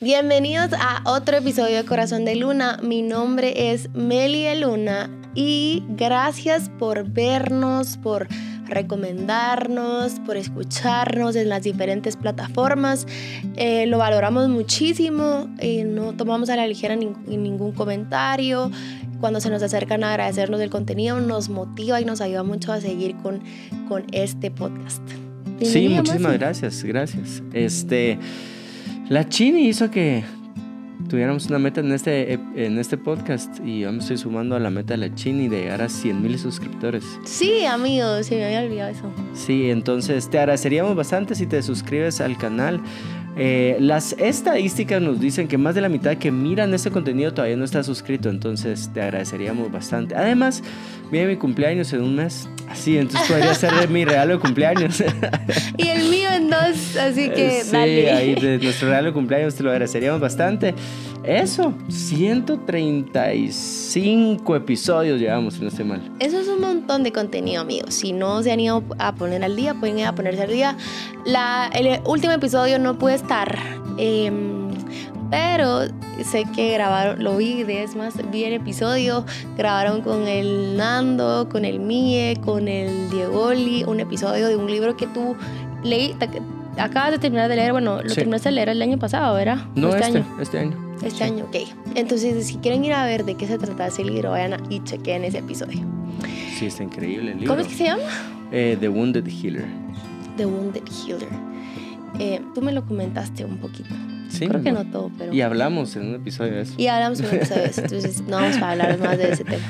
Bienvenidos a otro episodio de Corazón de Luna. Mi nombre es Melia Luna y gracias por vernos, por recomendarnos, por escucharnos en las diferentes plataformas. Eh, lo valoramos muchísimo, y no tomamos a la ligera ningún comentario. Cuando se nos acercan a agradecernos el contenido, nos motiva y nos ayuda mucho a seguir con, con este podcast. Sí, muchísimas gracias, gracias. Este, la Chini hizo que tuviéramos una meta en este, en este podcast y yo me estoy sumando a la meta de la Chini de llegar a 100 mil suscriptores. Sí, amigos, se me había olvidado eso. Sí, entonces te agradeceríamos bastante si te suscribes al canal. Eh, las estadísticas nos dicen que más de la mitad que miran este contenido todavía no está suscrito, entonces te agradeceríamos bastante. Además, viene mi cumpleaños en un mes, así, entonces podría ser mi regalo de cumpleaños. y el mío en dos, así que sí, ahí de nuestro regalo de cumpleaños te lo agradeceríamos bastante. Eso, 135 episodios llevamos, si no estoy mal. Eso es un montón de contenido, amigos. Si no se han ido a poner al día, pueden ir a ponerse al día. El último episodio no puede estar, em, pero sé que grabaron, lo vi, es más, vi el episodio, grabaron con el Nando, con el Mie, con el Diegoli, un episodio de un libro que tú leí, acabas de terminar de leer, bueno, lo terminaste de leer el año pasado, ¿verdad? No, este, este, año. Este año. Este año, ok. Entonces, si quieren ir a ver de qué se trata ese libro, vayan y chequen ese episodio. Sí, está increíble el libro. ¿Cómo es que se llama? Eh, The Wounded Healer. The Wounded Healer. Eh, tú me lo comentaste un poquito. Sí, Creo que no todo, pero... Y hablamos en un episodio de eso. Y hablamos en un episodio de eso, entonces no vamos a hablar más de ese tema.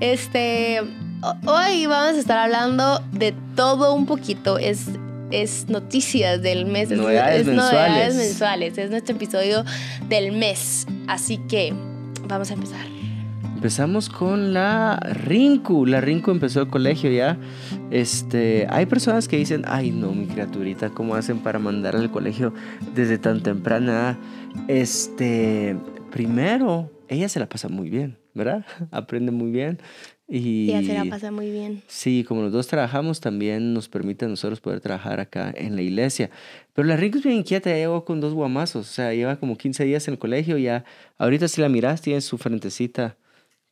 Este, hoy vamos a estar hablando de todo un poquito. Es es noticias del mes, novedades es, mensuales. novedades mensuales, es nuestro episodio del mes. Así que vamos a empezar. Empezamos con la Rinku. La Rinku empezó el colegio ya. Este, hay personas que dicen, ay no, mi criaturita, ¿cómo hacen para mandarla al colegio desde tan temprana? Este, primero, ella se la pasa muy bien, ¿verdad? Aprende muy bien. Y ya se la pasa muy bien. Sí, como los dos trabajamos, también nos permite a nosotros poder trabajar acá en la iglesia. Pero la Rico es bien inquieta, ya llegó con dos guamazos, o sea, lleva como 15 días en el colegio, ya ahorita si la miras tiene su frentecita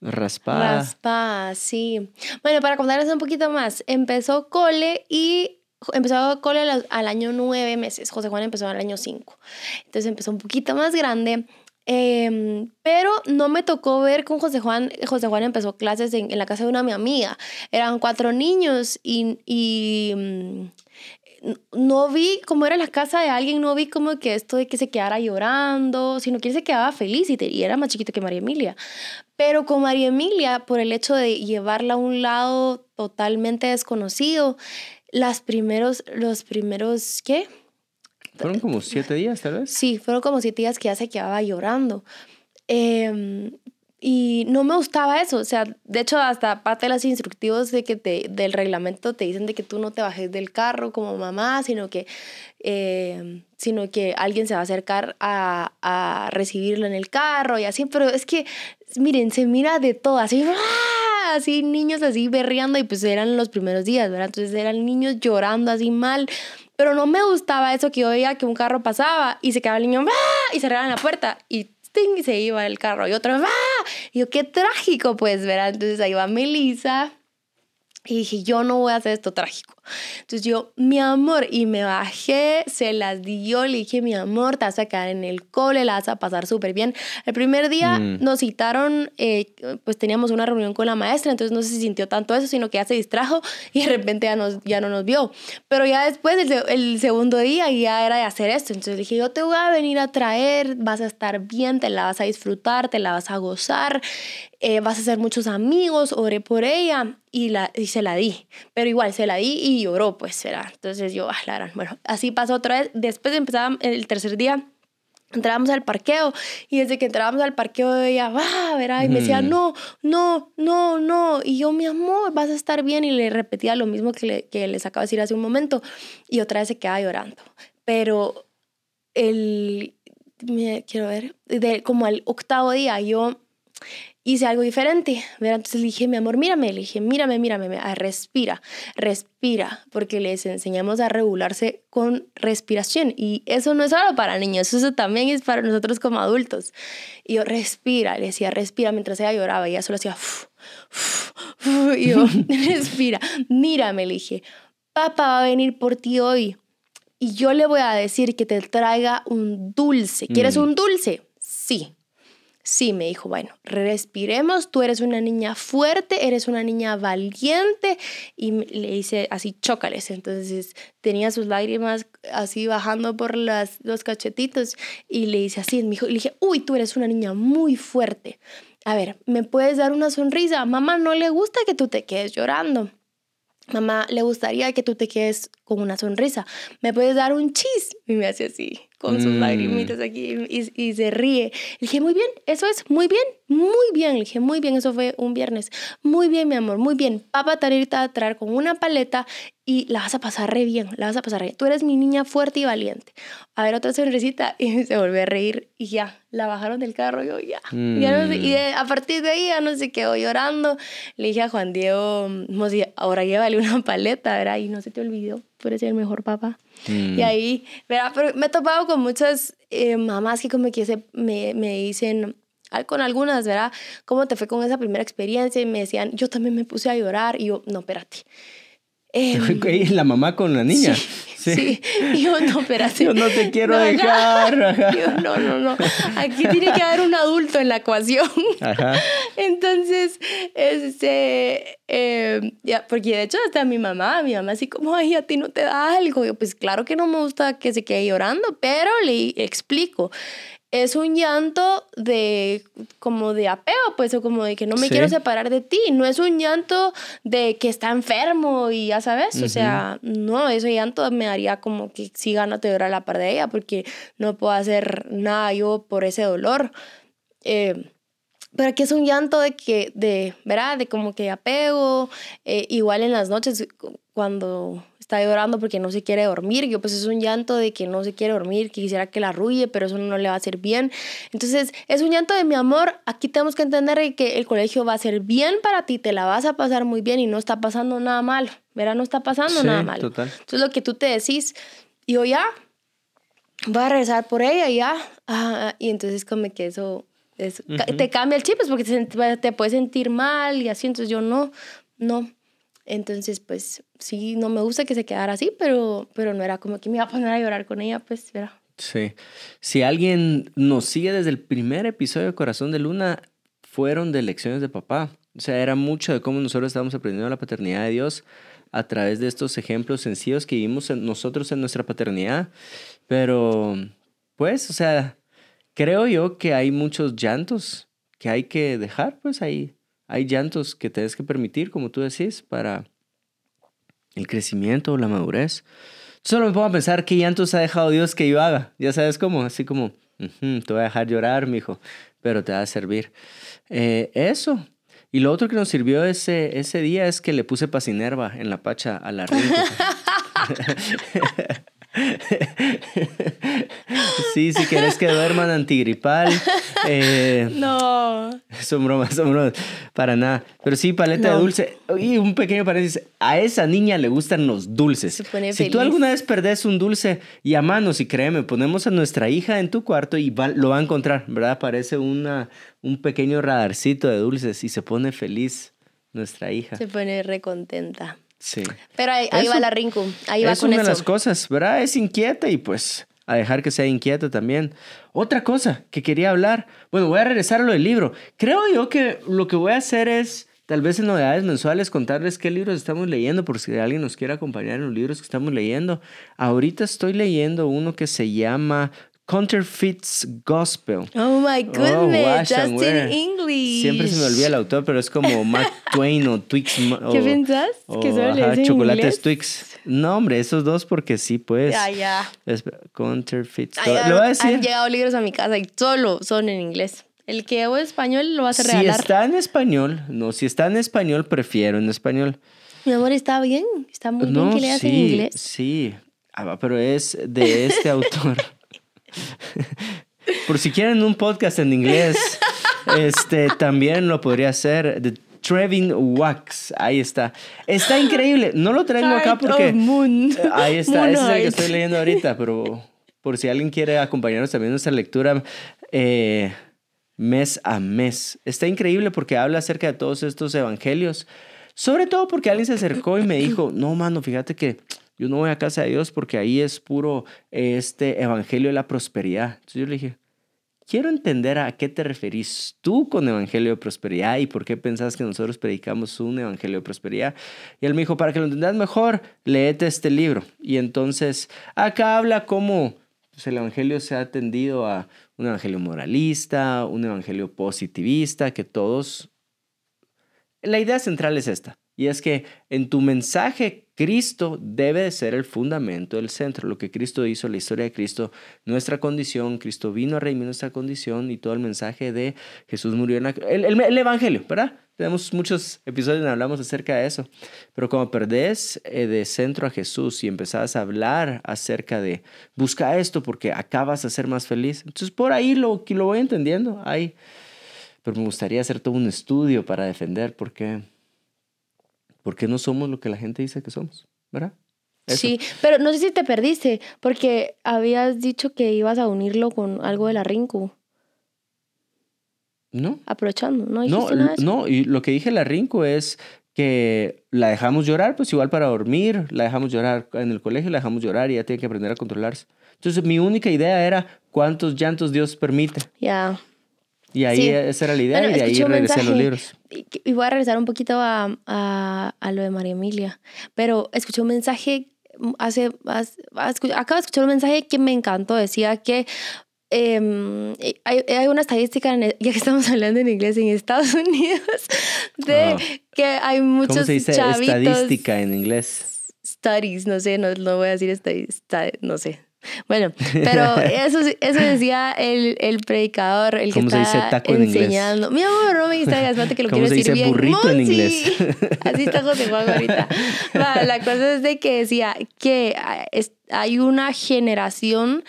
raspada. Raspada, sí. Bueno, para contarles un poquito más, empezó cole y empezó cole al, año nueve meses, José Juan empezó al año cinco. Entonces empezó un poquito más grande Em, pero no me tocó ver con José Juan. José Juan empezó clases en, la casa de una mi amiga. Eran cuatro niños y, y mm, no vi como era la casa de alguien, no vi como que esto de que se quedara llorando, sino que él se quedaba feliz y, y era más chiquito que María Emilia. Pero con María Emilia, por el hecho de llevarla a un lado totalmente desconocido, las primeros, los primeros, ¿qué? Fueron como siete días, tal vez. Sí, fueron como siete días que ya se quedaba llorando. Em, y no me gustaba eso, o sea, de hecho hasta parte de los instructivos de que te, del reglamento te dicen de que tú no te bajes del carro como mamá, sino que, em, sino que alguien se va a acercar a, a, recibirlo en el carro y así, pero es que, miren, se mira de todo, así, ¡ah! así niños así berreando y pues eran los primeros días, ¿verdad? Entonces eran niños llorando así mal pero no me gustaba eso que yo que un carro pasaba y se quedaba el niño ¡ah! y cerraban la puerta y ¡ting! se iba el carro y otro ¡ah! y yo qué trágico pues, ¿verdad? Entonces ahí va Melissa y dije, yo no voy a hacer esto trágico. Entonces yo, mi amor, y me bajé, se las dio, le dije, mi amor, te vas a quedar en el cole, la vas a pasar súper bien. El primer día mm. nos citaron, eh, pues teníamos una reunión con la maestra, entonces no se sintió tanto eso, sino que ya se distrajo y de repente ya, nos, ya no nos vio. Pero ya después, el, el segundo día, ya era de hacer esto. Entonces dije, yo te voy a venir a traer, vas a estar bien, te la vas a disfrutar, te la vas a gozar. Eh, vas a hacer muchos amigos, oré por ella y, la, y se la di. Pero igual, se la di y lloró, pues será. Entonces yo, ah, la bueno, así pasó otra vez. Después empezaba el tercer día, entrábamos al parqueo y desde que entrábamos al parqueo ella, va, verá, y me decía, no, no, no, no. Y yo, mi amor, vas a estar bien. Y le repetía lo mismo que, le, que les acabo de decir hace un momento. Y otra vez se quedaba llorando. Pero el, me, quiero ver, de, como al octavo día yo hice algo diferente. ¿verdad? Entonces le dije, mi amor, mírame, le dije, mírame, mírame, ah, respira, respira, porque les enseñamos a regularse con respiración. Y eso no es solo para niños, eso también es para nosotros como adultos. Y yo, respira, le decía, respira, mientras ella lloraba, y ella solo hacía, y yo, respira, mírame, le dije, papá va a venir por ti hoy. Y yo le voy a decir que te traiga un dulce. ¿Quieres mm. un dulce? Sí. Sí, me dijo, bueno, respiremos, tú eres una niña fuerte, eres una niña valiente y le hice así, chócales. Entonces tenía sus lágrimas así bajando por las, los cachetitos y le hice así, me dijo, le dije, uy, tú eres una niña muy fuerte. A ver, ¿me puedes dar una sonrisa? Mamá no le gusta que tú te quedes llorando. Mamá, le gustaría que tú te quedes con una sonrisa. ¿Me puedes dar un chis? Y me hace así, con sus mm. lagrimitas aquí, y, y, se ríe. Le dije, muy bien, eso es, muy bien, muy bien. Le dije, muy bien, eso fue un viernes. Muy bien, mi amor, muy bien. Papá te ahorita a traer con una paleta y la vas a pasar re bien, la vas a pasar re bien. Tú eres mi niña fuerte y valiente. A ver, otra sonrisita. Y se volvió a reír y ya, la bajaron del carro. Y yo, ya. ya no sé, y a partir de ahí ya no se quedó llorando. Le dije a Juan Diego, ahora llévale una paleta, ¿verdad? Y no se te olvidó, tú eres el mejor papá. Y mm. ahí, ¿verdad? Pero me he topado con muchas eh, mamás que como que se, me, me dicen, con algunas, ¿verdad? ¿Cómo te fue con esa primera experiencia? Y me decían, yo también me puse a llorar. Y yo, no, espérate. Eh, la mamá con la niña. Sí. sí. yo no, espérate. Yo no te quiero dejar. Yo, no, no, no. Aquí tiene que haber un adulto en la ecuación. Ajá. Entonces, este, eh, ya, porque de hecho hasta mi mamá, mi mamá así como, ay, a ti no te da algo. Yo, pues claro que no me gusta que se quede llorando, pero le explico es un llanto de como de apego, pues, o como de que no me quiero separar de ti. No es un llanto de que está enfermo y ya sabes. O sea, no, ese llanto me haría como que siga no te a la par de ella porque no puedo hacer nada yo por ese dolor. Eh, pero aquí es un llanto de que, de, ¿verdad? De como que apego. Eh, igual en las noches, cuando está llorando porque no se quiere dormir. Yo pues es un llanto de que no se quiere dormir, que quisiera que la arrulle, pero eso no le va a hacer bien. Entonces es un llanto de mi amor. Aquí tenemos que entender que el colegio va a ser bien para ti, te la vas a pasar muy bien y no está pasando nada mal. Verá, no está pasando nada mal. Total. Entonces lo que tú te decís, yo ya voy a regresar por ella ya. Ah, y entonces como que eso... Te cambia el chip, pues porque te, te puedes sentir mal y así, entonces yo no, no, entonces, pues sí, no me gusta que se quedara así, pero, pero no era como que me iba a poner a llorar con ella, pues era. Sí. Si alguien nos sigue desde el primer episodio de Corazón de Luna, fueron de lecciones de papá. O sea, era mucho de cómo nosotros estábamos aprendiendo la paternidad de Dios a través de estos ejemplos sencillos que vimos nosotros en nuestra paternidad. Pero, pues, o sea, creo yo que hay muchos llantos que hay que dejar, pues ahí hay llantos que tienes que permitir, como tú decís, para el crecimiento o la madurez. Solo me pongo a pensar qué llantos ha dejado Dios que yo haga. Ya sabes cómo, así como, te voy a dejar llorar, mi hijo, pero te va a servir. Eh, eso. Y lo otro que nos sirvió ese, ese día es que le puse pasinerva en la pacha a la rica. sí, si quieres que duerman antigripal. Eh, no. Son bromas, son bromas. Para nada. Pero sí, paleta de dulce. Y un pequeño paréntesis. A esa niña le gustan los dulces. si tú alguna vez perdés un dulce, llámanos y créeme, ponemos a nuestra hija en tu cuarto y lo va a encontrar, ¿verdad? Parece una, un pequeño radarcito de dulces y se pone feliz nuestra hija. Se pone recontenta. Sí. Pero ahí, va la Rinku, ahí va es con una de las cosas, ¿verdad? Es inquieta y pues a dejar que sea inquieta también. Otra cosa que quería hablar, bueno, voy a regresar a lo del libro. Creo yo que lo que voy a hacer es, tal vez en novedades mensuales, contarles qué libros estamos leyendo, por si alguien nos quiere acompañar en los libros que estamos leyendo. Ahorita estoy leyendo uno que se llama Counterfeits Gospel. Oh my oh, goodness, just in English. Siempre se me olvida el autor, pero es como Mark Twain o Twix. ¿Qué pensás? que solo ajá, chocolates Twix. No, hombre, esos dos porque sí, pues. Ya, ya. Counterfeits. lo voy a decir. Han llegado libros a mi casa y solo son en inglés. El que hago en español lo vas a regalar. Si está en español, no, si está en español, prefiero en español. Mi amor, está bien, está muy bien que leas en inglés. Sí, ah, pero es de este autor. Por si quieren un podcast en inglés, Este, también lo podría hacer The Trevin Wax. Ahí está. Está increíble. No lo traigo acá porque... Ahí está. Ese es el que estoy leyendo ahorita, pero por si alguien quiere acompañarnos también en nuestra lectura eh, mes a mes. Está increíble porque habla acerca de todos estos evangelios. Sobre todo porque alguien se acercó y me dijo, no, mano, fíjate que yo no voy a casa de Dios porque ahí es puro este evangelio de la prosperidad. Entonces yo le dije, quiero entender a qué te referís tú con evangelio de prosperidad y por qué pensás que nosotros predicamos un evangelio de prosperidad. Y él me dijo, para que lo entendas mejor, léete este libro. Y entonces acá habla cómo pues, el evangelio se ha tendido a un evangelio moralista, un evangelio positivista, que todos... La idea central es esta, y es que en tu mensaje Cristo debe de ser el fundamento, el centro, lo que Cristo hizo, la historia de Cristo, nuestra condición, Cristo vino a redimir nuestra condición y todo el mensaje de Jesús murió en la, el, el, Evangelio, ¿verdad? Tenemos muchos episodios donde hablamos acerca de eso, pero como perdés eh, de centro a Jesús y empezás a hablar acerca de busca esto porque acabas a ser más feliz, entonces por ahí lo, lo voy entendiendo, ahí, pero me gustaría hacer todo un estudio para defender porque porque no somos lo que la gente dice que somos, ¿verdad? Sí, pero no sé si te perdiste, porque habías dicho que ibas a unirlo con algo de la Rinku. No. Aprovechando, ¿no? No, nada no, y lo que dije la Rinku es que la dejamos llorar, pues igual para dormir, la dejamos llorar en el colegio, la dejamos llorar y ya tiene que aprender a controlarse. Entonces mi única idea era cuántos llantos Dios permite. Ya. Y ahí esa era la idea y de ahí regresé a los libros. Y voy a regresar un poquito a, a, a, lo de María Emilia, pero escuché un mensaje hace, acabo de escuchar un mensaje que me encantó, decía que eh, hay, hay, una estadística, ya que estamos hablando en inglés en Estados Unidos, de que hay muchos ¿Cómo se dice estadística en inglés? Studies, no sé, no, no voy a decir estadística, no sé, bueno, pero eso, eso decía el, el predicador, el que está se dice taco enseñando. En Mi amor, no me distraigas, que lo quiero decir bien. burrito en inglés? Así está José Juan ahorita. la cosa es de que decía que hay una generación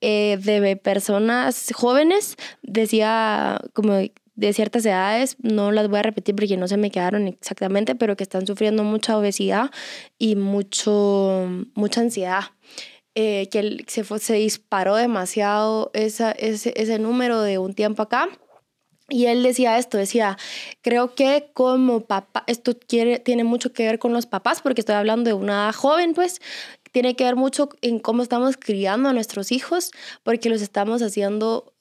eh, de personas jóvenes, decía como de ciertas edades, no las voy a repetir porque no se me quedaron exactamente, pero que están sufriendo mucha obesidad y mucho, mucha ansiedad. Eh, que se, se disparó demasiado esa, ese, ese número de un tiempo acá. Y él decía esto, decía, creo que como papá, esto quiere, tiene mucho que ver con los papás, porque estoy hablando de una joven, pues, tiene que ver mucho en cómo estamos criando a nuestros hijos, porque los estamos haciendo,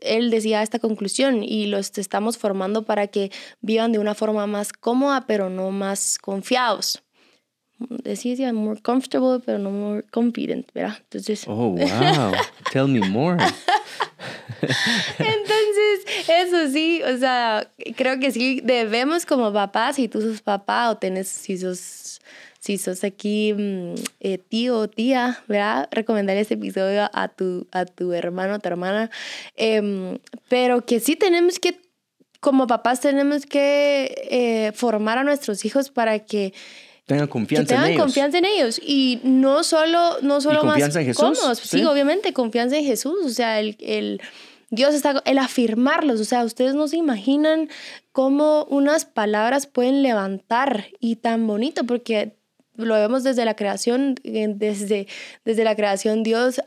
él decía esta conclusión, y los estamos formando para que vivan de una forma más cómoda, pero no más confiados decía more comfortable, pero no more confident, ¿verdad? Entonces. Oh, wow. Tell me more. Entonces, eso sí, o sea, creo que sí debemos como papás, si tú sos papá o tenés, si sos, si sos aquí mm, eh, tío o tía, ¿verdad? Recomendar este episodio a tu, a tu hermano o tu hermana. Em, pero que sí tenemos que, como papás, tenemos que eh, formar a nuestros hijos para que tengan confianza en ellos. confianza en ellos. Y no solo, no solo confianza en Jesús? ¿Sí? obviamente, confianza en Jesús. O sea, el, el, Dios está, el afirmarlos. O sea, ustedes no se imaginan cómo unas palabras pueden levantar y tan bonito, porque lo vemos desde la creación, desde, desde la creación Dios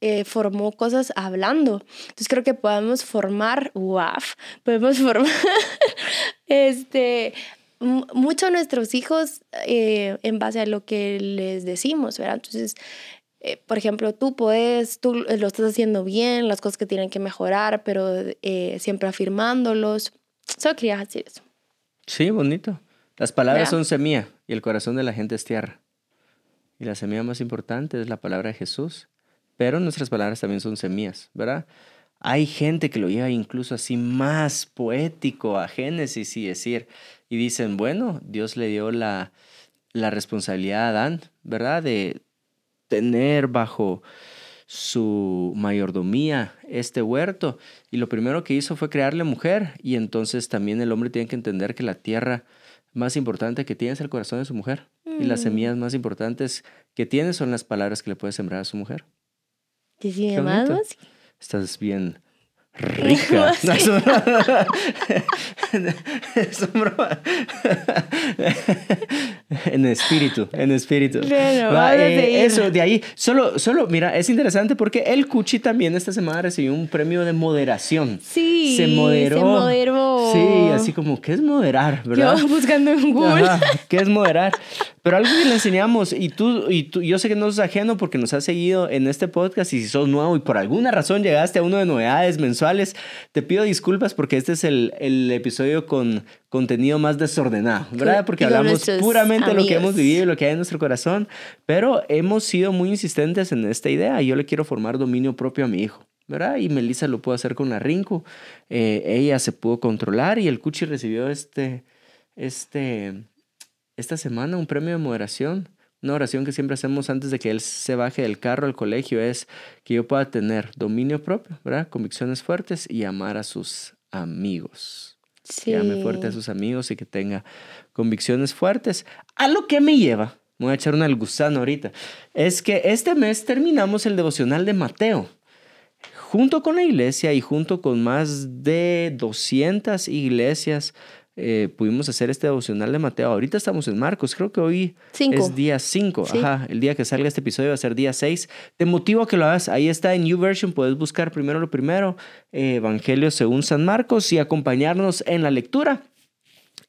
eh, formó cosas hablando. Entonces creo que podemos formar, wow, podemos formar este, mucho a nuestros hijos eh, en base a lo que les decimos, ¿verdad? Entonces, eh, por ejemplo, tú puedes, tú lo estás haciendo bien, las cosas que tienen que mejorar, pero eh, siempre afirmándolos. Solo quería decir eso. Sí, bonito. Las palabras son semilla y el corazón de la gente es tierra. Y la semilla más importante es la palabra de Jesús. Pero nuestras palabras también son semillas, ¿verdad? Hay gente que lo lleva incluso así más poético a Génesis y decir, y dicen, bueno, Dios le dio la, la responsabilidad a Adán, ¿verdad? De tener bajo su mayordomía este huerto. Y lo primero que hizo fue crearle mujer. Y entonces también el hombre tiene que entender que la tierra más importante que tiene es el corazón de su mujer. Y las mm. semillas más importantes que tiene son las palabras que le puede sembrar a su mujer. ¿Te sigue más? Estás bien rica. es broma. en espíritu, en espíritu. Eh, eso, de ahí. Solo, solo, mira, es interesante porque el Cuchi también esta semana recibió un premio de moderación. Sí. Se moderó. Se moderó. Sí, así como, ¿qué es moderar? ¿verdad? Yo buscando en Google. ¿Qué es moderar? Pero algo que le enseñamos, y tú, y tú, yo sé que no es ajeno porque nos has seguido en este podcast y si sos nuevo y por alguna razón llegaste a uno de novedades mensuales, te pido disculpas porque este es el, el episodio con contenido más desordenado, ¿verdad? Porque hablamos puramente de lo que hemos vivido y lo que hay en nuestro corazón, pero hemos sido muy insistentes en esta idea. Yo le quiero formar dominio propio a mi hijo. ¿verdad? Y Melissa lo pudo hacer con la Rinku. Eh, ella se pudo controlar y el Cuchi recibió este, este, esta semana un premio de moderación. Una oración que siempre hacemos antes de que él se baje del carro al colegio es que yo pueda tener dominio propio, ¿verdad? Convicciones fuertes y amar a sus amigos. Sí. Que ame fuerte a sus amigos y que tenga convicciones fuertes. A lo que me lleva, voy a echar una al gusano ahorita, es que este mes terminamos el devocional de Mateo. Junto con la iglesia y junto con más de 200 iglesias eh, pudimos hacer este devocional de Mateo. Ahorita estamos en Marcos, creo que hoy es día 5. Ajá, el día que salga este episodio va a ser día 6. Te motivo a que lo hagas. Ahí está en New Version, puedes buscar primero lo primero, eh, Evangelio según San Marcos y acompañarnos en la lectura.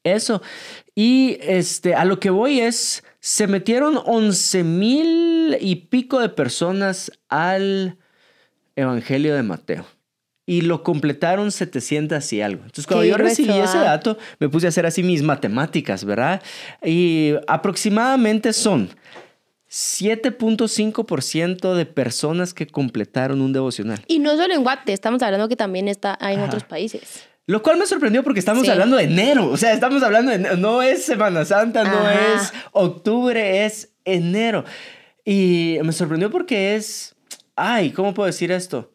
Eso. Y este, a lo que voy es, se metieron 11 mil y pico de personas al Evangelio de Mateo y lo completaron 700 y algo. Entonces, cuando yo recibí ese ah. dato, me puse a hacer así mis matemáticas, ¿verdad? Y aproximadamente son 7.5% de personas que completaron un devocional. Y no solo en Guate, estamos hablando que también está en otros países. Lo cual me sorprendió porque estamos hablando de enero. O sea, estamos hablando de No es Semana Santa, no es octubre, es enero. Y me sorprendió porque es. Ay, ¿cómo puedo decir esto?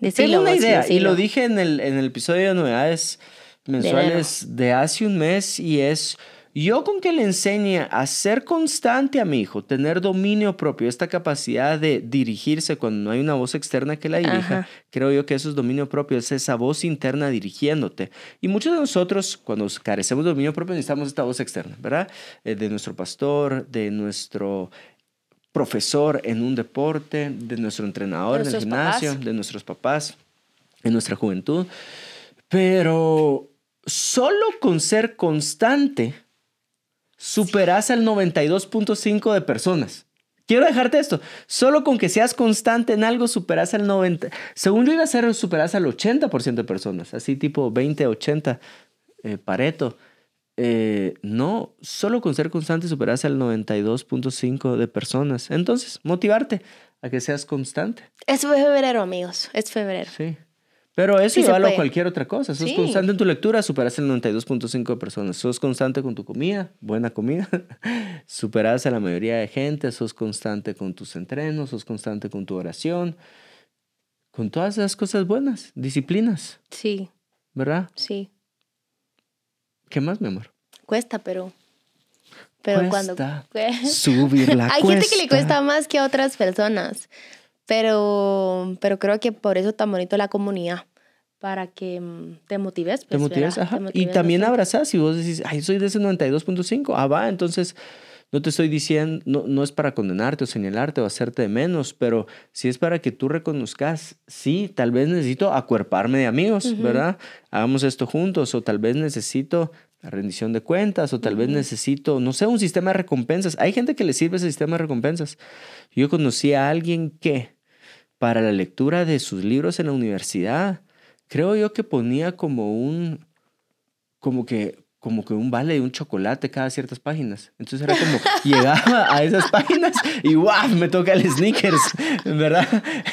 Una idea, y lo dije en el, en el episodio de novedades mensuales de, hace un mes, y es yo con que le enseñe a ser constante a mi hijo, tener dominio propio, esta capacidad de dirigirse cuando no hay una voz externa que la dirija, creo yo que eso es dominio propio, es esa voz interna dirigiéndote. Y muchos de nosotros, cuando carecemos de dominio propio, necesitamos esta voz externa, ¿verdad? Eh, de nuestro pastor, de nuestro profesor en un deporte, de nuestro entrenador en el gimnasio, de nuestros papás en nuestra juventud. Pero solo con ser constante superas al 92.5 de personas. Quiero dejarte esto. Solo con que seas constante en algo superas al 90. Según yo iba a ser, superas al 80% de personas. Así tipo 20, 80, eh, Pareto. Eh, no, solo con ser constante superas al 92.5 de personas. Entonces, motivarte a que seas constante. Es febrero, amigos, es febrero. Sí. Pero eso igual a cualquier otra cosa. Sos constante en tu lectura, superas el 92.5 de personas. Sos constante con tu comida, buena comida. superas a la mayoría de gente. Sos constante con tus entrenos, sos constante con tu oración. Con todas esas cosas buenas, disciplinas. Sí. ¿Verdad? Sí. ¿Qué más, mi amor? Cuesta, pero. Pero cuando. Subir la Hay gente que le cuesta más que a otras personas. Pero, pero creo que por eso tan bonito la comunidad. Para que mm, te motives. Pues, te motives, ajá. y también abrazas. Si vos decís, ay, soy de ese 92.5. Ah, va, entonces no te estoy diciendo, no, no es para condenarte o señalarte o hacerte de menos, pero sí es para que tú reconozcas, sí, tal vez necesito acuerparme de amigos, ¿verdad? Hagamos esto juntos o tal vez necesito la rendición de cuentas o tal vez necesito, no sé, un sistema de recompensas. Hay gente que le sirve ese sistema de recompensas. Yo conocí a alguien que para la lectura de sus libros en la universidad, creo yo que ponía como un, como que como que un vale de un chocolate cada ciertas páginas. Entonces era como, llegaba a esas páginas y ¡guau! Me toca el sneakers, ¿verdad?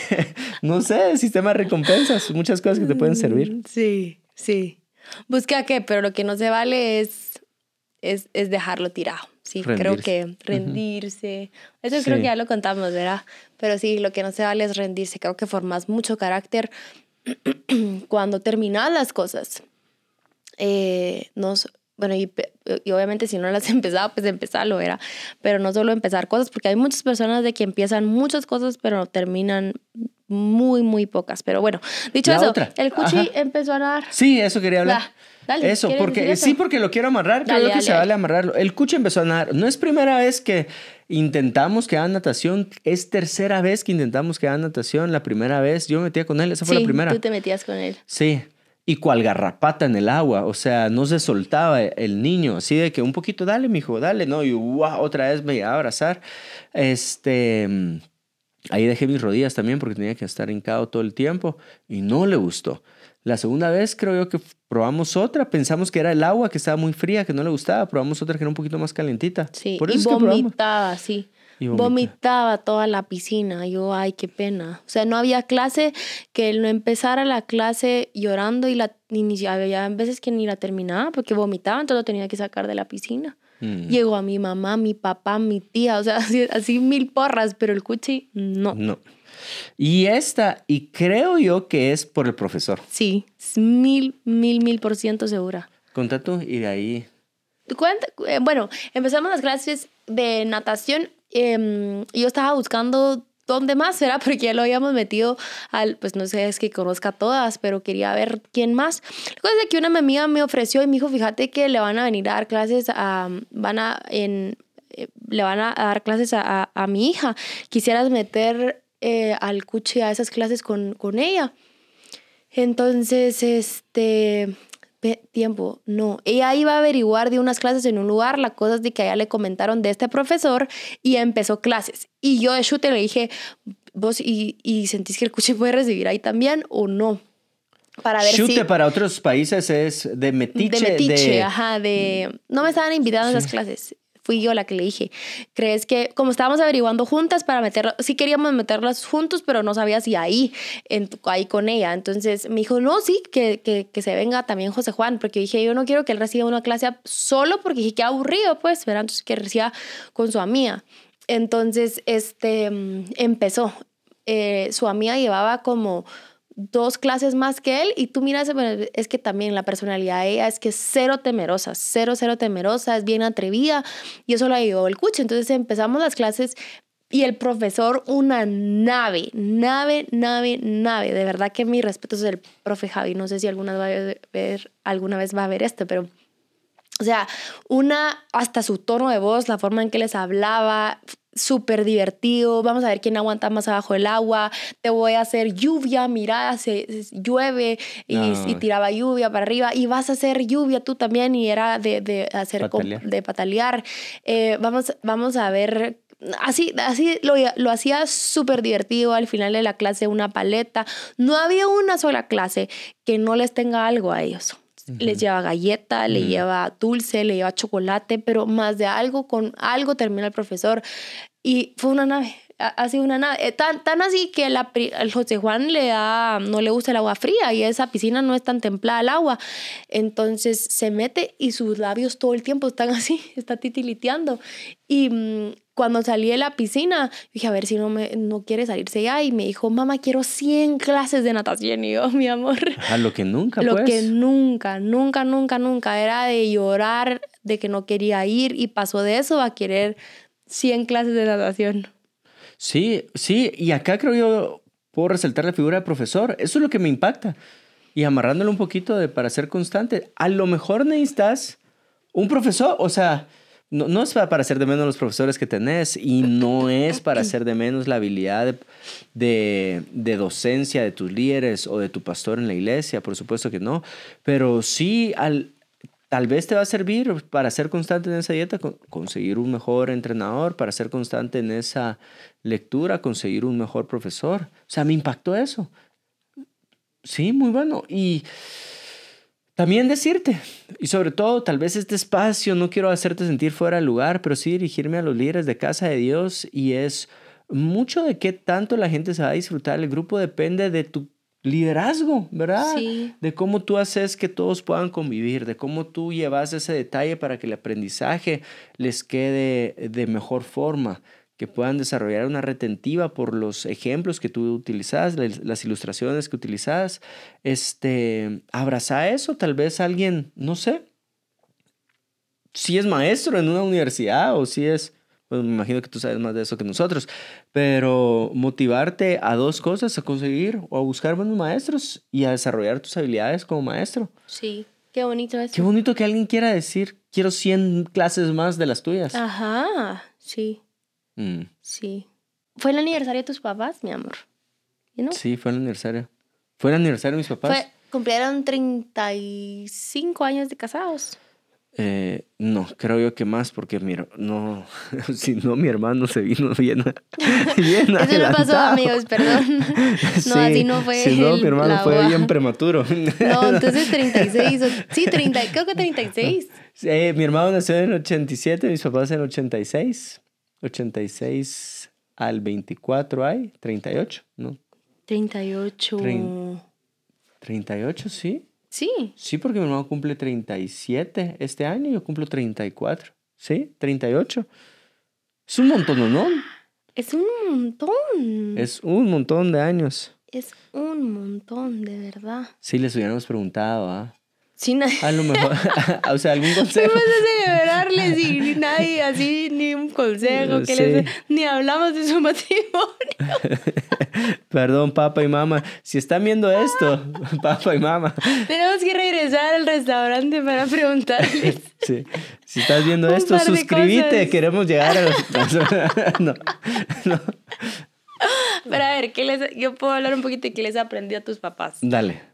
no sé, sistema de recompensas, muchas cosas que te pueden servir. Mm, sí, sí. Busca qué, pero lo que no se vale es, es, es dejarlo tirado. Sí, creo que rendirse. Eso creo que ya lo contamos, ¿verdad? Pero sí, lo que no se vale es rendirse. Creo que formas mucho carácter cuando terminas las cosas. Eh, nos, bueno, y, y, obviamente si no las empezado, pues empezarlo, era. Pero no solo empezar cosas, porque hay muchas personas de que empiezan muchas cosas, pero no terminan muy, muy pocas. Pero bueno, dicho La eso, otra. el cuchi Ajá. empezó a nadar. Sí, eso quería hablar. Va, dale, eso, ¿quieres porque eso? sí, porque lo quiero amarrar. Creo Dale, que se vale amarrarlo. El cuche empezó a nadar. No es primera vez que intentamos que haga natación, es tercera vez que intentamos que haga natación. La primera vez yo me metía con él, esa fue sí, la primera. tú te metías con él. Sí. Y cual garrapata en el agua, o sea, no se soltaba el niño, así de que un poquito, dale, mijo, dale, no, y guau, otra vez me iba a abrazar. Este, ahí dejé mis rodillas también porque tenía que estar hincado todo el tiempo y no le gustó. La segunda vez creo yo que probamos otra, pensamos que era el agua que estaba muy fría, que no le gustaba, probamos otra que era un poquito más calentita. Sí, Por y eso es que probamos. vomitaba, sí. Y vomita. Vomitaba toda la piscina. Yo, ay, qué pena. O sea, no había clase que él no empezara la clase llorando y la ni- había veces que ni la terminaba porque vomitaba, entonces lo tenía que sacar de la piscina. Mm. Llegó a mi mamá, mi papá, mi tía, o sea, así, así mil porras, pero el cuchi, no. No. Y esta, y creo yo que es por el profesor. Sí, es mil, mil, mil por ciento segura. Conta tú y de ahí. Cuenta- eh, bueno, empezamos las clases de natación. em, yo estaba buscando dónde más era porque ya lo habíamos metido al, pues no sé, es que conozca a todas, pero quería ver quién más. La cosa es que una amiga me ofreció y me dijo, fíjate que le van a venir a dar clases a, van a, en, eh, le van a dar clases a, a- mi hija. Quisieras meter eh, al cuchi a esas clases con, con ella. Entonces, este, tiempo, no. Ella iba a averiguar de unas clases en un lugar, la cosa es de que a ella le comentaron de este profesor y empezó clases. Y yo de chute le dije, vos, ¿y, y sentís que el cuchi puede recibir ahí también o no? Para ver Chute si... para otros países es de metiche. de metiche, de- ajá, de... No me estaban invitando a esas Sí. clases. Fui yo la que le dije, ¿crees que, como estábamos averiguando juntas para meterlo, sí queríamos meterlas juntos, pero no sabía si ahí, en, ahí con ella. Entonces me dijo, no, sí, que, que, que se venga también José Juan, porque dije, yo no quiero que él reciba una clase solo, porque dije, qué aburrido, pues, ¿verdad? Entonces que reciba con su amiga. Entonces, este, mm, empezó. Eh, su amiga llevaba como dos clases más que él y tú miras, es que también la personalidad de ella es que es cero temerosa, cero, cero temerosa, es bien atrevida y eso la ayudó el cuche. Entonces empezamos las clases y el profesor, una nave, nave, nave, nave. De verdad que mi respeto es el profe Javi. No sé si alguna vez, va a ver, alguna vez va a ver esto, pero o sea, una, hasta su tono de voz, la forma en que les hablaba, súper divertido. Vamos a ver quién aguanta más abajo del agua. Te voy a hacer lluvia, mira, se, se- llueve y, y tiraba lluvia para arriba. Y vas a hacer lluvia tú también y era de, de hacer Patalear. de patalear. Eh, vamos, vamos a ver. Así, así lo, lo hacía súper divertido al final de la clase, una paleta. No había una sola clase que no les tenga algo a ellos. Les lleva galleta, le Ujú. lleva dulce, le lleva chocolate, pero más de algo, con algo termina el profesor. Y fue una nave, ha ha sido una nave. Eh, tan, tan así que la, el José Juan le da, no le gusta el agua fría y esa piscina no es tan templada el agua. Entonces se mete y sus labios todo el tiempo están así, está titiliteando. Y mm, cuando salí de la piscina, dije, a ver si no, me, no quiere salirse ya. Y me dijo, mamá, quiero 100 clases de natación. Y yo, mi amor, A lo que nunca, lo pues. que nunca, nunca, nunca, nunca era de llorar, de que no quería ir y pasó de eso a querer 100 clases de natación. Sí, sí, y acá creo yo puedo resaltar la figura de profesor. Eso es lo que me impacta. Y amarrándolo un poquito de para ser constante, a lo mejor necesitas un profesor, o sea, no, no es para hacer de menos los profesores que tenés y no es para hacer de menos la habilidad de, de docencia de tus líderes o de tu pastor en la iglesia, por supuesto que no, pero sí al, tal vez te va a servir para ser constante en esa dieta, con- conseguir un mejor entrenador, para ser constante en esa lectura, conseguir un mejor profesor. O sea, me impactó eso. Sí, muy bueno. Y también decirte, y sobre todo, tal vez este espacio, no quiero hacerte sentir fuera de lugar, pero sí dirigirme a los líderes de casa de Dios y es mucho de qué tanto la gente se va a disfrutar. El grupo depende de tu liderazgo, ¿verdad? Sí. De cómo tú haces que todos puedan convivir, de cómo tú llevas ese detalle para que el aprendizaje les quede de mejor forma, que puedan desarrollar una retentiva por los ejemplos que tú utilizas, las ilustraciones que utilizas. Este, abraza eso, tal vez alguien, no sé, si es maestro en una universidad o si es Pues me imagino que tú sabes más de eso que nosotros. Pero motivarte a dos cosas, a conseguir o a buscar buenos maestros y a desarrollar tus habilidades como maestro. Sí, qué bonito eso. Qué bonito que alguien quiera decir, quiero 100 clases más de las tuyas. Ajá, sí, Mm, sí. ¿Fue el aniversario de tus papás, mi amor? ¿Y no? Sí, fue el aniversario. Fue el aniversario de mis papás. Fue, cumplieron 35 años de casados. Eh, no, creo yo que más, porque mira, no, si no, mi hermano se vino bien, bien Eso no pasó, amigos, perdón. No, así no fue Si no, el- mi hermano fue boda. bien prematuro. No, entonces 36. o- Sí, 30, creo que 36. Eh, mi hermano nació en el 87, mis papás en el 86. 86 al 24 hay, 38, ¿no? 38. Trein- 38, sí. Sí. Sí, porque mi hermano cumple 37 este año y yo cumplo 34. ¿Sí? 38. Es un montón, ¿no? Es un montón. Es un montón de años. Es un montón, de verdad. Sí, les hubiéramos preguntado, ¿ah? Sí, nadie. A lo mejor, o sea, algún consejo. Fuimos a celebrarles y nadie así, ni un consejo, que Sí. les, ni hablamos de su matrimonio. Perdón, papá y mamá. Si están viendo esto, papá y mamá. Tenemos que regresar al restaurante para preguntarles. Sí. Si estás viendo Un esto, suscríbete. Queremos llegar a los... no, no. Pero a ver, ¿qué les, yo puedo hablar un poquito de qué les aprendí a tus papás. Dale.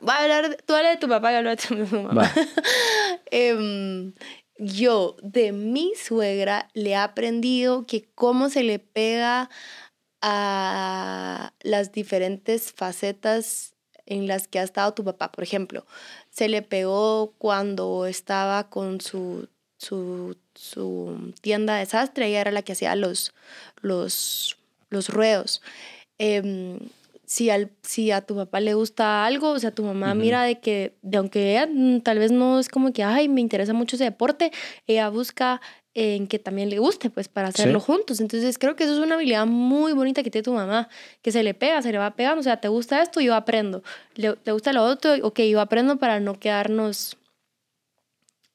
Voy a hablar, tú habla de tu papá y hablo de tu mamá. Va. Em, yo de mi suegra le he aprendido que cómo se le pega a las diferentes facetas en las que ha estado tu papá. Por ejemplo, se le pegó cuando estaba con su, su, su tienda de sastre, ella era la que hacía los, los, los ruedos. Em, si, al, si a tu papá le gusta algo, o sea, tu mamá mira de que, de aunque ella mm, tal vez no es como que, ay, me interesa mucho ese deporte, ella busca en que también le guste, pues, para hacerlo Sí. juntos. Entonces, creo que eso es una habilidad muy bonita que tiene tu mamá, que se le pega, se le va pegando, o sea, te gusta esto, yo aprendo. Le, te gusta lo otro, ok, yo aprendo para no quedarnos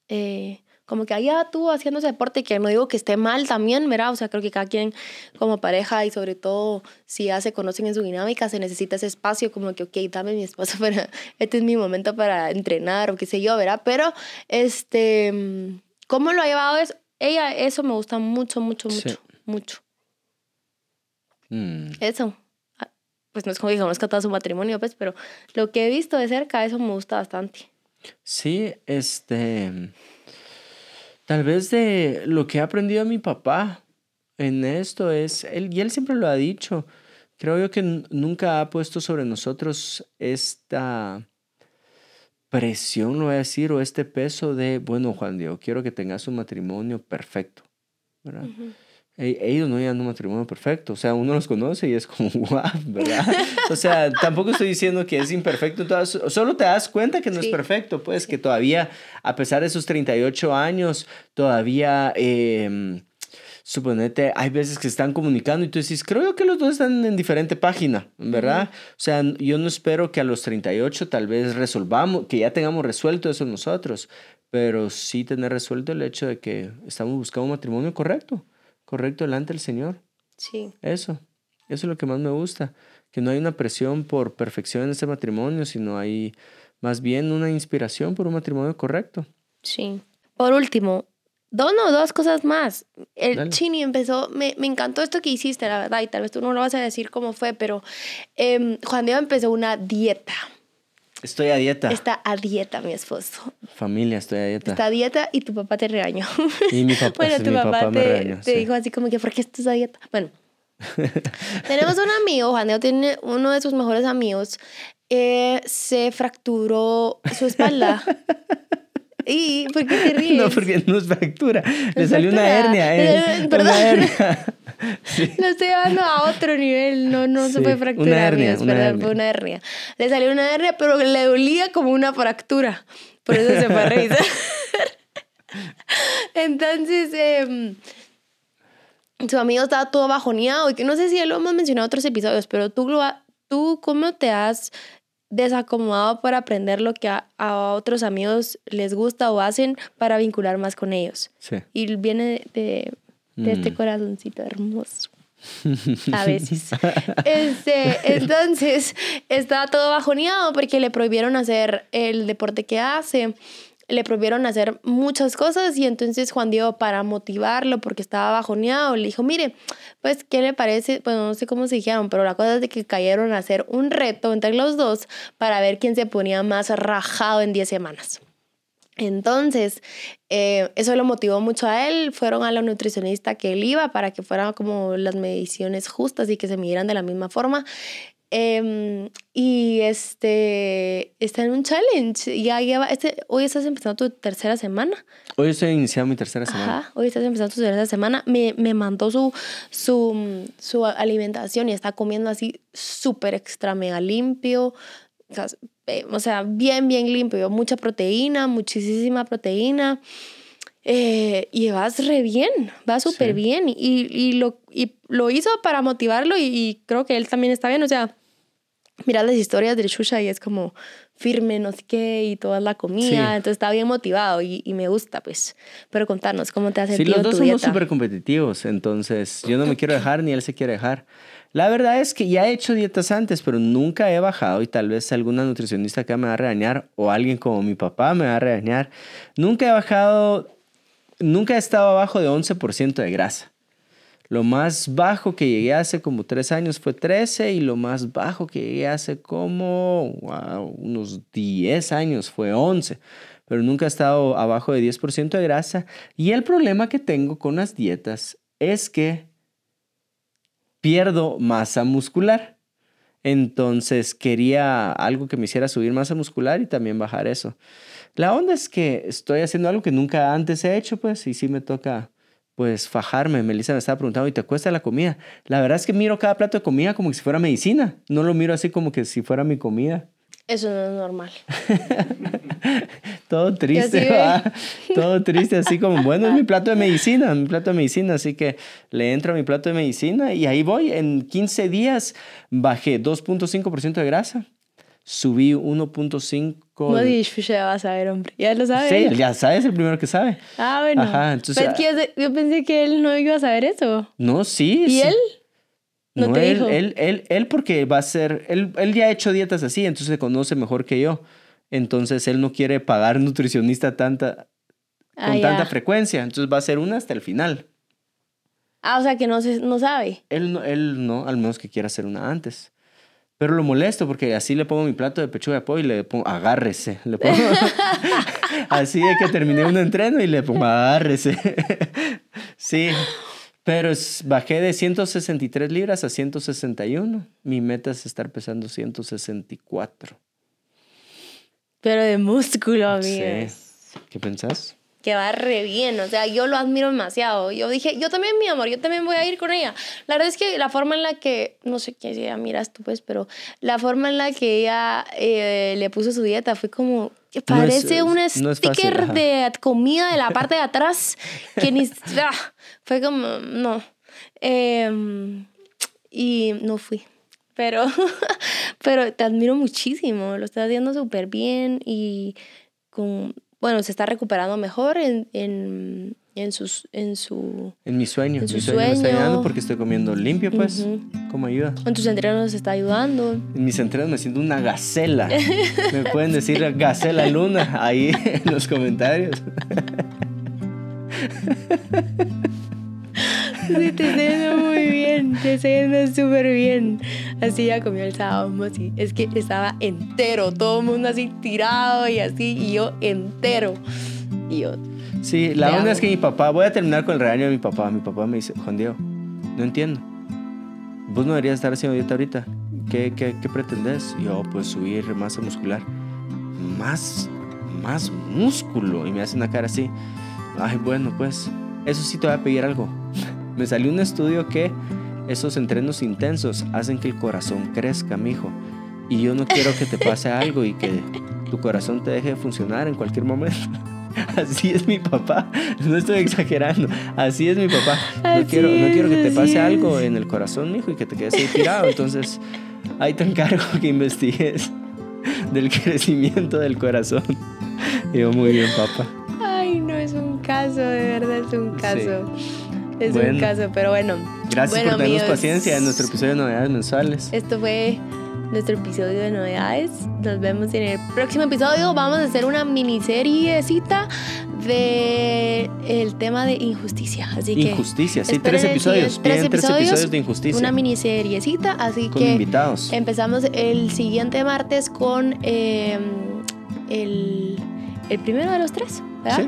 eh, como que allá tú haciendo ese deporte, que no digo que esté mal también, ¿verdad? O sea, creo que cada quien como pareja y sobre todo si ya se conocen en su dinámica, se necesita ese espacio como que, ok, dame mi espacio para, este es mi momento para entrenar o qué sé yo, ¿verdad? Pero, este, ¿cómo lo ha llevado? Es, ella, eso me gusta mucho, mucho, Sí. mucho, mucho. Mm, Eso. Ah, Pues no es como que conozca todo su matrimonio, pues, pero lo que he visto de cerca, eso me gusta bastante. Sí, este... Tal vez de lo que he aprendido a mi papá en esto es, él, y él siempre lo ha dicho, creo yo que nunca ha puesto sobre nosotros esta presión, lo voy a decir, o este peso de, bueno, Juan Diego, quiero que tengas un matrimonio perfecto, ¿verdad? Ellos no llevan un matrimonio perfecto, o sea, uno los conoce y es como, wow, ¿verdad? O sea, tampoco estoy diciendo que es imperfecto, solo te das cuenta que no Sí. es perfecto, pues que todavía, a pesar de sus 38 años, todavía, eh, suponete, hay veces que están comunicando y tú dices, creo yo que los dos están en diferente página, ¿verdad? O sea, yo no espero que a los 38 tal vez resolvamos, que ya tengamos resuelto eso nosotros, pero sí tener resuelto el hecho de que estamos buscando un matrimonio correcto, correcto delante del Señor. Sí. Eso, eso es lo que más me gusta, que no hay una presión por perfección en este matrimonio, sino hay más bien una inspiración por un matrimonio correcto. Sí. Por último, dos no, dos cosas más. El Dale. Chini empezó, me, me encantó esto que hiciste, la verdad, y tal vez tú no lo vas a decir cómo fue, pero em, Juan Diego empezó una dieta. Estoy a dieta. Está a dieta, mi esposo. Familia, estoy a dieta. Está a dieta y tu papá te regañó. Y mi papá, bueno, tu mi papá, papá me te, regañó, te sí. dijo así como que, ¿por qué estás a dieta? Bueno, tenemos un amigo, Juan Diego tiene uno de sus mejores amigos, eh, se fracturó su espalda. ¿Y por qué te ríes? No, porque no es fractura. Le salió una hernia. eh, Eh, perdón. Una hernia. Sí. Lo estoy llevando a otro nivel, no, no se Sí, puede fracturar. una hernia, amigos, una perdón, hernia. fue una hernia. Le salió una hernia, pero le dolía como una fractura. Por eso se fue a revisar. Entonces, em, su amigo estaba todo bajoneado y que no sé si ya lo hemos mencionado en otros episodios, pero tú, tú ¿cómo te has desacomodado por aprender lo que a, a otros amigos les gusta o hacen para vincular más con ellos. Sí. Y viene de, de este Mm. corazoncito hermoso. A veces. Este, entonces, estaba todo bajoneado porque le prohibieron hacer el deporte que hace. Le prohibieron hacer muchas cosas y entonces Juan Diego para motivarlo porque estaba bajoneado le dijo, mire, pues, ¿qué le parece? Pues no sé cómo se dijeron, pero la cosa es de que cayeron a hacer un reto entre los dos para ver quién se ponía más rajado en 10 semanas. Entonces, eh, eso lo motivó mucho a él. Fueron a la nutricionista que él iba para que fueran como las mediciones justas y que se midieran de la misma forma. Em, y este está en un challenge. Ya lleva, este, hoy estás empezando tu tercera semana. Hoy estoy iniciando mi tercera semana. Ajá, hoy estás empezando tu tercera semana. Me, me mandó su, su, su alimentación y está comiendo así súper extra mega limpio. O sea, eh, o sea, bien, bien limpio. Mucha proteína, muchísima proteína. Eh, y vas re bien, va súper Sí. bien. Y, y, lo, y lo hizo para motivarlo y, y creo que él también está bien. O sea, mira las historias de Shusha y es como firme, no sé qué, y toda la comida. Sí. Entonces está bien motivado y, y me gusta, pues. Pero contanos, ¿cómo te has Sí, sentido los dos tu somos súper competitivos, entonces yo no me quiero dejar ni él se quiere dejar. La verdad es que ya he hecho dietas antes, pero nunca he bajado y tal vez alguna nutricionista acá me va a regañar o alguien como mi papá me va a regañar. Nunca he bajado, nunca he estado abajo de 11% de grasa. Lo más bajo que llegué hace como tres años fue 13 y lo más bajo que llegué hace como unos 10 años fue 11. Pero nunca he estado abajo de 10% de grasa. Y el problema que tengo con las dietas es que pierdo masa muscular. Entonces quería algo que me hiciera subir masa muscular y también bajar eso. La onda es que estoy haciendo algo que nunca antes he hecho, pues, y sí me toca, pues, fajarme. Melissa me estaba preguntando, ¿y te cuesta la comida? La verdad es que miro cada plato de comida como si fuera medicina. No lo miro así como que si fuera mi comida. Eso no es normal. Todo triste. ¿va? Todo triste, así como, bueno, es mi plato de medicina, mi plato de medicina, así que le entro a mi plato de medicina y ahí voy. En 15 días bajé 2.5% de grasa, subí 1.5%. No dices, ya vas a ver, hombre. Ya lo sabes. Sí, ya sabes, el primero que sabe. Ah, bueno. Ajá, entonces- Pero es que yo yo pensé que él no iba a saber eso. No, sí. ¿Y sí. él? No te él, dijo. Él, él, él porque va a ser, él, él ya ha hecho dietas así, entonces se conoce mejor que yo. Entonces él no quiere pagar nutricionista tanta, Ah, con ya. tanta frecuencia, entonces va a ser una hasta el final. Ah, o sea que no, se, no sabe. Él no, él no, al menos que quiera hacer una antes. Pero lo molesto porque así le pongo mi plato de pechuga de pollo y le pongo, agárrese. Le pongo, así de que terminé un entreno y le pongo, agárrese. sí, pero es- bajé de 163 libras a 161. Mi meta es estar pesando 164. Pero de músculo, amigas. Sí. ¿Qué pensás? que va re bien, o sea, yo lo admiro demasiado. Yo dije, yo también, mi amor, yo también voy a ir con ella. La verdad es que la forma en la que, no sé qué ella miras tú, pues, pero la forma en la que ella eh, le puso su dieta fue como, que No es- parece un no es fácil, sticker de comida de la parte de atrás, que ni, ah, fue como, no. Em, y no fui. Pero, pero te admiro muchísimo, lo estás haciendo súper bien y con, bueno, se está recuperando mejor en, en, en, sus, en su... En mi sueño. En su mi sueño, me está ayudando porque estoy comiendo limpio, pues. Ujú. ¿Cómo ayuda? En tus entrenos se está ayudando. En mis entrenos me siento una gacela. Me pueden decir gacela luna ahí en los comentarios. Sí, te yendo muy bien, te está yendo súper bien. Así ya comió el sábado, así. Es que estaba entero, todo el mundo así tirado y así, y yo entero. Y yo, Sí, la Te onda amo. es que mi papá, voy a terminar con el regaño de mi papá. Mi papá me dice, Juan Diego, no entiendo. Vos no deberías estar haciendo dieta ahorita. ¿Qué, qué, qué pretendes? Y yo, pues subir masa muscular. Más, más músculo. Y me hace una cara así. Ay, bueno, pues, eso sí te voy a pedir algo. me salió un estudio que esos entrenos intensos hacen que el corazón crezca, mijo. Y yo no quiero que te pase algo y que tu corazón te deje de funcionar en cualquier momento. Así es mi papá, no estoy exagerando. Así es mi papá. No quiero, no quiero que te pase algo en el corazón, mijo, y que te quedes ahí tirado. Entonces, ahí te encargo que investigues. del crecimiento del corazón. Muy bien, papá. Ay, no, es un caso, de verdad es un caso. Es un caso, pero bueno. Gracias por tenernos paciencia en nuestro episodio de novedades mensuales. Esto fue nuestro episodio de novedades. Nos vemos en el próximo episodio. Vamos a hacer una miniseriecita de el tema de injusticia. Así que injusticia, sí, tres episodios. Tres episodios, de injusticia. Una miniseriecita, así con que invitados. empezamos el siguiente martes con em, el, el primero de los tres.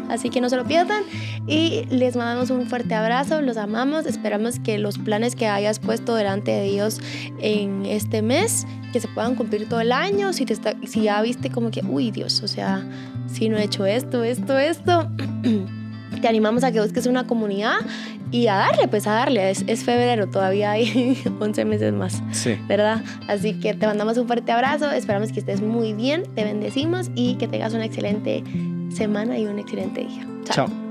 Así que no se lo pierdan y les mandamos un fuerte abrazo, los amamos, esperamos que los planes que hayas puesto delante de Dios en este mes, que se puedan cumplir todo el año, si, te está, si ya viste como que, uy Dios, o sea, si no he hecho esto, esto, esto, te animamos a que busques una comunidad y a darle, pues a darle. Es, es, febrero, todavía hay 11 meses más, sí. ¿verdad? Así que te mandamos un fuerte abrazo, esperamos que estés muy bien, te bendecimos y que tengas una excelente semana y un excelente día. Chao.